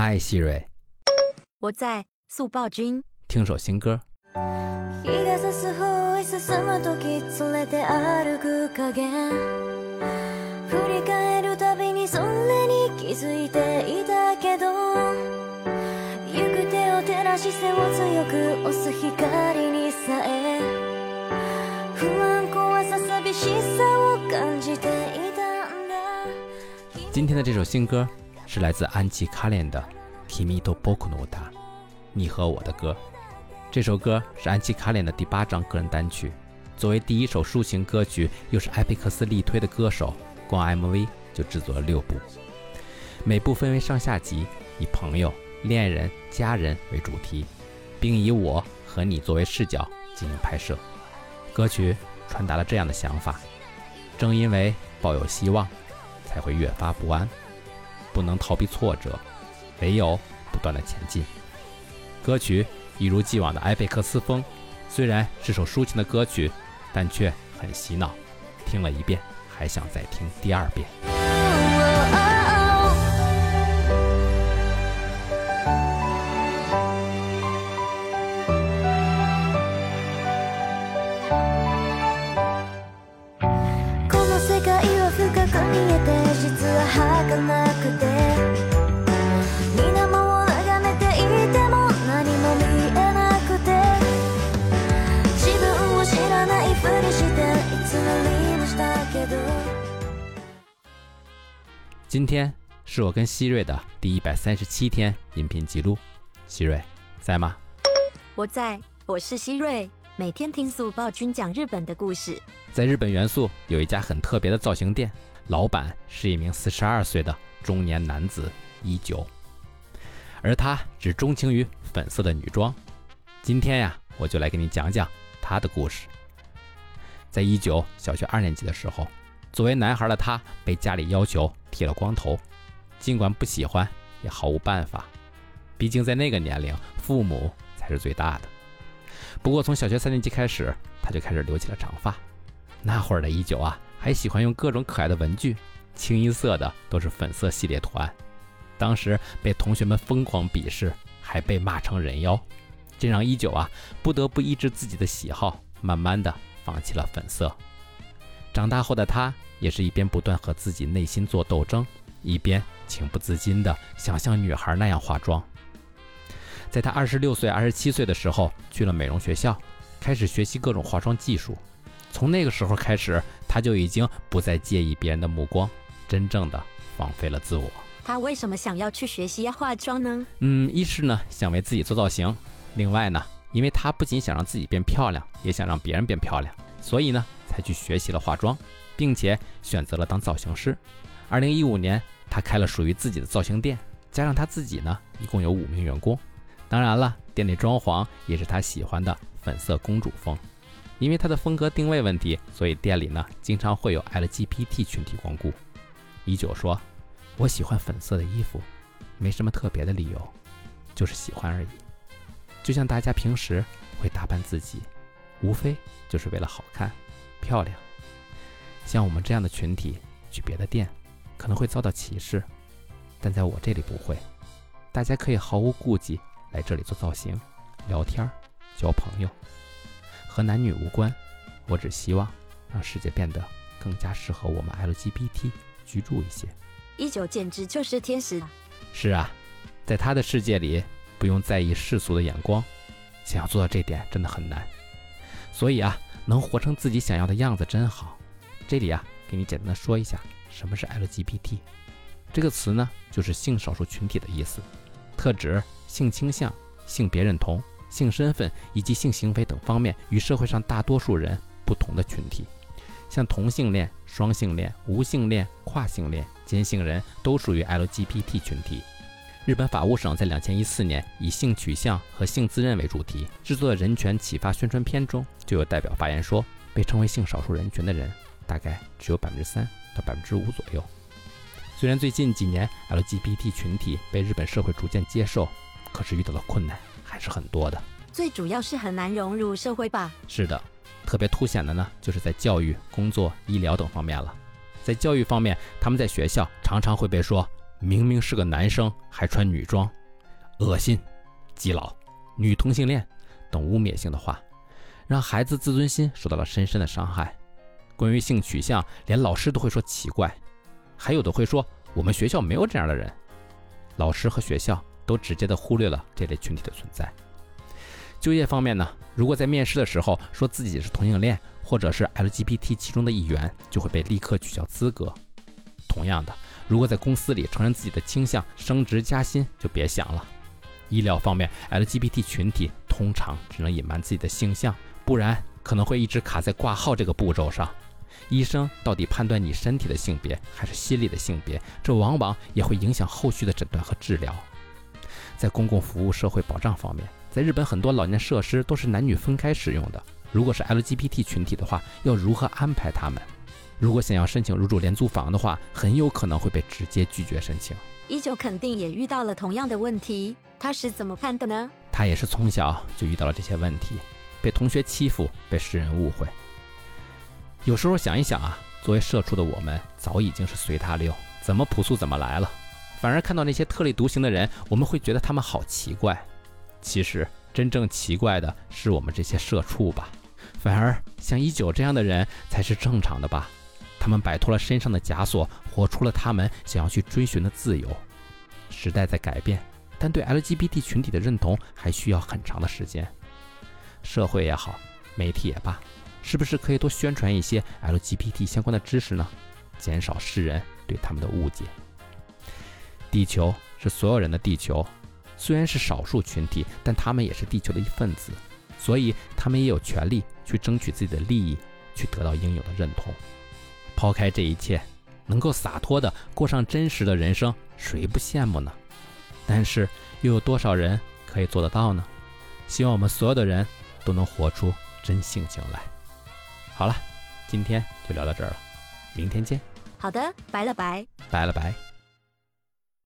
嗨，希瑞，我在速报君。听首新歌。日が差す方へ進む時連れて歩く影振り返るたびにそれに気づいていたけど行く手を照らし背を強く押す光にさえ不安怖さ寂しさを感じていたんだ今天的这首新歌 是来自安琪·卡莲的《Kimi to Boku no Ta》，你和我的歌。这首歌是安琪·卡莲的第八张个人单曲，作为第一首抒情歌曲，又是艾佩克斯力推的歌手，光 MV 就制作了六部，每部分为上下集，以朋友、恋人、家人为主题，并以我和你作为视角进行拍摄。歌曲传达了这样的想法：正因为抱有希望，才会越发不安，不能逃避挫折，唯有不断的前进。歌曲。一如既往的埃贝克斯风，虽然是首抒情的歌曲，但却很洗脑，听了一遍还想再听第二遍。今天是我跟希瑞的第一百三十七天音频记录，希瑞在吗？我在，我是希瑞，每天听速报君讲日本的故事。在日本元素有一家很特别的造型店，老板是一名四十二岁的中年男子一九，而他只钟情于粉色的女装。今天呀，我就来给你讲讲他的故事。在一九小学二年级的时候。作为男孩的他，被家里要求剃了光头，尽管不喜欢，也毫无办法。毕竟在那个年龄，父母才是最大的。不过从小学三年级开始，他就开始留起了长发。那会儿的一九啊，还喜欢用各种可爱的文具，清一色的都是粉色系列图案。当时被同学们疯狂鄙视，还被骂成人妖，这让一九啊不得不抑制自己的喜好，慢慢的放弃了粉色。长大后的他，也是一边不断和自己内心做斗争，一边情不自禁地想像女孩那样化妆。在他二十六岁、二十七岁的时候，去了美容学校，开始学习各种化妆技术。从那个时候开始，他就已经不再介意别人的目光，真正的放飞了自我。他为什么想要去学习化妆呢？嗯，一是呢想为自己做造型，另外呢，因为他不仅想让自己变漂亮，也想让别人变漂亮，所以呢。才去学习了化妆，并且选择了当造型师。二零一五年，他开了属于自己的造型店，加上他自己呢，一共有五名员工。当然了，店内装潢也是他喜欢的粉色公主风。因为他的风格定位问题，所以店里呢经常会有 LGBT 群体光顾。一九说：“我喜欢粉色的衣服，没什么特别的理由，就是喜欢而已。就像大家平时会打扮自己，无非就是为了好看。”漂亮，像我们这样的群体去别的店，可能会遭到歧视，但在我这里不会。大家可以毫无顾忌来这里做造型、聊天、交朋友，和男女无关。我只希望让世界变得更加适合我们 LGBT 居住一些。一九简直就是天使。是啊，在他的世界里，不用在意世俗的眼光。想要做到这点真的很难，所以啊。能活成自己想要的样子真好。这里啊，给你简单的说一下，什么是 LGBT 这个词呢？就是性少数群体的意思，特指性倾向、性别认同、性身份以及性行为等方面与社会上大多数人不同的群体。像同性恋、双性恋、无性恋、跨性恋、兼性人都属于 LGBT 群体。日本法务省在两千一四年以性取向和性自认为主题制作的人权启发宣传片中，就有代表发言说，被称为性少数人群的人大概只有百分之三到百分之五左右。虽然最近几年 LGBT 群体被日本社会逐渐接受，可是遇到的困难还是很多的。最主要是很难融入社会吧？是的，特别凸显的呢，就是在教育、工作、医疗等方面了。在教育方面，他们在学校常常会被说。明明是个男生还穿女装，恶心、基佬、女同性恋等污蔑性的话，让孩子自尊心受到了深深的伤害。关于性取向，连老师都会说奇怪，还有的会说我们学校没有这样的人。老师和学校都直接的忽略了这类群体的存在。就业方面呢，如果在面试的时候说自己是同性恋或者是 LGBT 其中的一员，就会被立刻取消资格。同样的，如果在公司里承认自己的倾向，升职加薪就别想了。医疗方面，LGBT 群体通常只能隐瞒自己的性向，不然可能会一直卡在挂号这个步骤上。医生到底判断你身体的性别还是心理的性别，这往往也会影响后续的诊断和治疗。在公共服务社会保障方面，在日本很多老年设施都是男女分开使用的。如果是 LGBT 群体的话，要如何安排他们？如果想要申请入住廉租房的话，很有可能会被直接拒绝申请。一九肯定也遇到了同样的问题，他是怎么看的呢？他也是从小就遇到了这些问题，被同学欺负，被世人误会。有时候想一想啊，作为社畜的我们，早已经是随他溜，怎么朴素怎么来了。反而看到那些特立独行的人，我们会觉得他们好奇怪。其实真正奇怪的是我们这些社畜吧。反而像一九这样的人才是正常的吧。他们摆脱了身上的枷锁，活出了他们想要去追寻的自由。时代在改变，但对 LGBT 群体的认同还需要很长的时间。社会也好，媒体也罢，是不是可以多宣传一些 LGBT 相关的知识呢？减少世人对他们的误解。地球是所有人的地球，虽然是少数群体，但他们也是地球的一份子，所以他们也有权利去争取自己的利益，去得到应有的认同。抛开这一切，能够洒脱的过上真实的人生，谁不羡慕呢？但是又有多少人可以做得到呢？希望我们所有的人都能活出真性情来。好了，今天就聊到这儿了，明天见。好的，拜了拜。拜了拜。